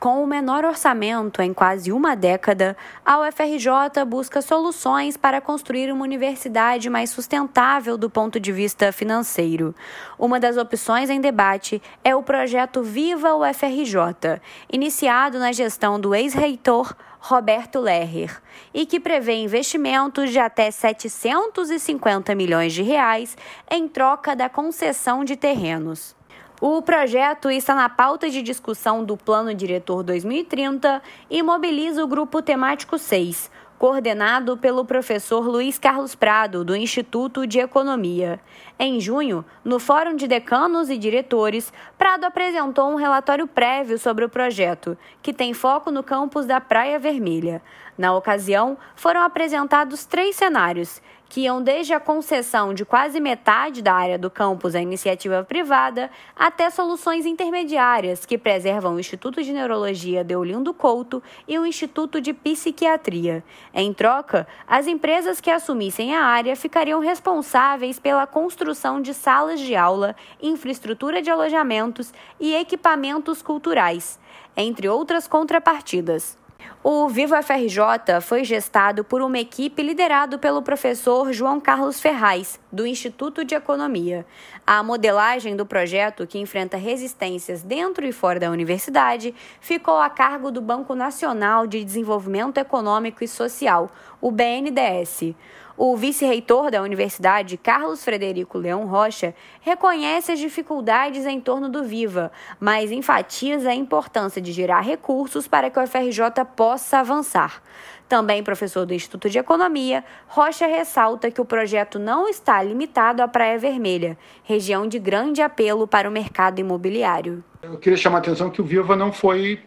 Com o menor orçamento em quase uma década, a UFRJ busca soluções para construir uma universidade mais sustentável do ponto de vista financeiro. Uma das opções em debate é o projeto Viva UFRJ, iniciado na gestão do ex-reitor Roberto Lerrer, e que prevê investimentos de até 750 milhões de reais em troca da concessão de terrenos. O projeto está na pauta de discussão do Plano Diretor 2030 e mobiliza o Grupo Temático 6, coordenado pelo professor Luiz Carlos Prado, do Instituto de Economia. Em junho, no Fórum de Decanos e Diretores, Prado apresentou um relatório prévio sobre o projeto, que tem foco no campus da Praia Vermelha. Na ocasião, foram apresentados três cenários que iam desde a concessão de quase metade da área do campus à iniciativa privada até soluções intermediárias que preservam o Instituto de Neurologia Deolindo Couto e o Instituto de Psiquiatria. Em troca, as empresas que assumissem a área ficariam responsáveis pela construção de salas de aula, infraestrutura de alojamentos e equipamentos culturais, entre outras contrapartidas. O Vivo FRJ foi gestado por uma equipe liderada pelo professor João Carlos Ferraz, do Instituto de Economia. A modelagem do projeto, que enfrenta resistências dentro e fora da universidade, ficou a cargo do Banco Nacional de Desenvolvimento Econômico e Social, o BNDES. O vice-reitor da universidade, Carlos Frederico Leão Rocha, reconhece as dificuldades em torno do Viva, mas enfatiza a importância de gerar recursos para que o FRJ possa avançar. Também professor do Instituto de Economia, Rocha ressalta que o projeto não está limitado à Praia Vermelha, região de grande apelo para o mercado imobiliário. Eu queria chamar a atenção que o Viva não foi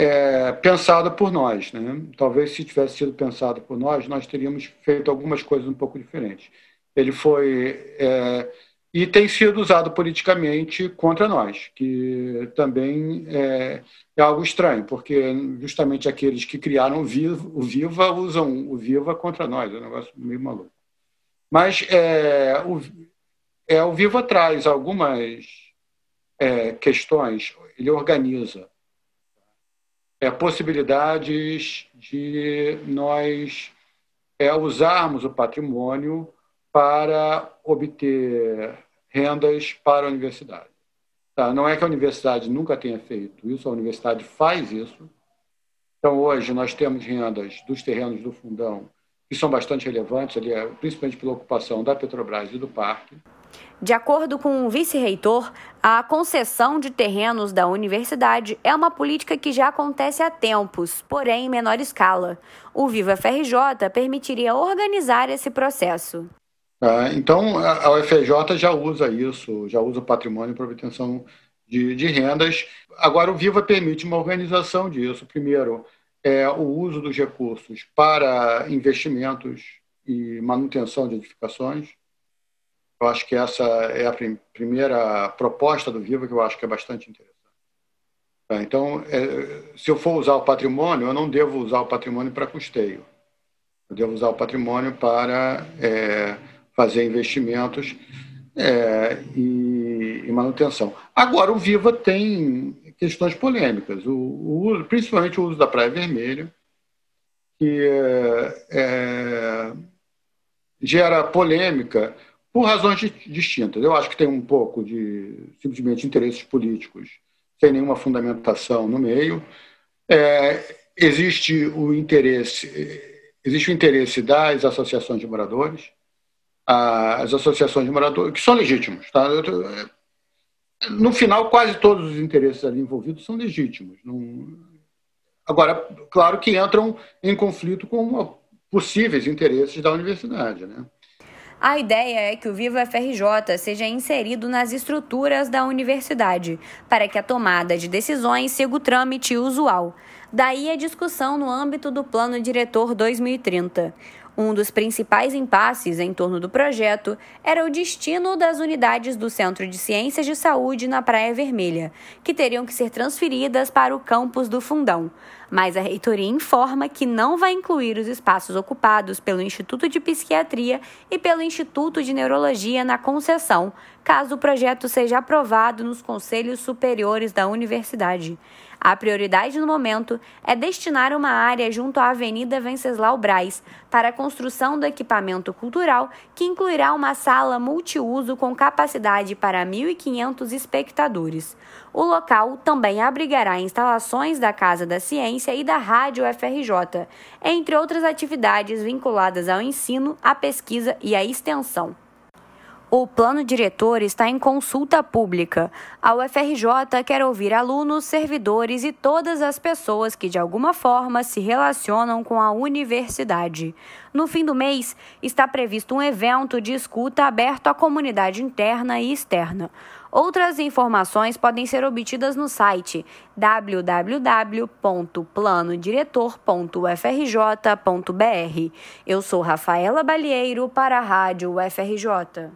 é, pensada por nós. Né? Talvez se tivesse sido pensado por nós, nós teríamos feito algumas coisas um pouco diferentes. Ele foi é, e tem sido usado politicamente contra nós, que também é, é, algo estranho, porque justamente aqueles que criaram o Viva, o Viva usam o Viva contra nós, é um negócio meio maluco. Mas é, o, é, o Viva traz algumas é, questões, ele organiza é, possibilidades de nós é, usarmos o patrimônio para obter rendas para a universidade. Tá? Não é que a universidade nunca tenha feito isso, a universidade faz isso. Então, hoje, nós temos rendas dos terrenos do fundão que são bastante relevantes, ali, principalmente pela ocupação da Petrobras e do parque. De acordo com o vice-reitor, a concessão de terrenos da universidade é uma política que já acontece há tempos, porém em menor escala. O Viva FRJ permitiria organizar esse processo. Ah, então, a UFRJ já usa isso, já usa o patrimônio para obtenção de, de rendas. Agora, o Viva permite uma organização disso. Primeiro, é o uso dos recursos para investimentos e manutenção de edificações. Eu acho que essa é a prim primeira proposta do Viva que eu acho que é bastante interessante. Tá, então, é, se eu for usar o patrimônio, eu não devo usar o patrimônio para custeio. Eu devo usar o patrimônio para é, fazer investimentos é, e, e, manutenção. Agora, o Viva tem questões polêmicas, o, o, principalmente o uso da Praia Vermelha, que é, é gera polêmica por razões distintas. Eu acho que tem um pouco de simplesmente interesses políticos sem nenhuma fundamentação no meio. É, existe o interesse existe o interesse das associações de moradores, as associações de moradores que são legítimos, tá? No final, quase todos os interesses ali envolvidos são legítimos. Não... Agora, claro que entram em conflito com possíveis interesses da universidade, né? A ideia é que o Viva FRJ seja inserido nas estruturas da universidade, para que a tomada de decisões siga o trâmite usual. Daí a discussão no âmbito do Plano Diretor 2030. Um dos principais impasses em torno do projeto era o destino das unidades do Centro de Ciências de Saúde na Praia Vermelha, que teriam que ser transferidas para o campus do Fundão. Mas a reitoria informa que não vai incluir os espaços ocupados pelo Instituto de Psiquiatria e pelo Instituto de Neurologia na concessão, caso o projeto seja aprovado nos conselhos superiores da universidade. A prioridade no momento é destinar uma área junto à Avenida Venceslau Braz para a construção do equipamento cultural, que incluirá uma sala multiuso com capacidade para 1.500 espectadores. O local também abrigará instalações da Casa da Ciência e da Rádio FRJ, entre outras atividades vinculadas ao ensino, à pesquisa e à extensão. O plano diretor está em consulta pública. A UFRJ quer ouvir alunos, servidores e todas as pessoas que de alguma forma se relacionam com a universidade. No fim do mês, está previsto um evento de escuta aberto à comunidade interna e externa. Outras informações podem ser obtidas no site www.planodiretor.ufrj.br. Eu sou Rafaela Balieiro para a Rádio UFRJ.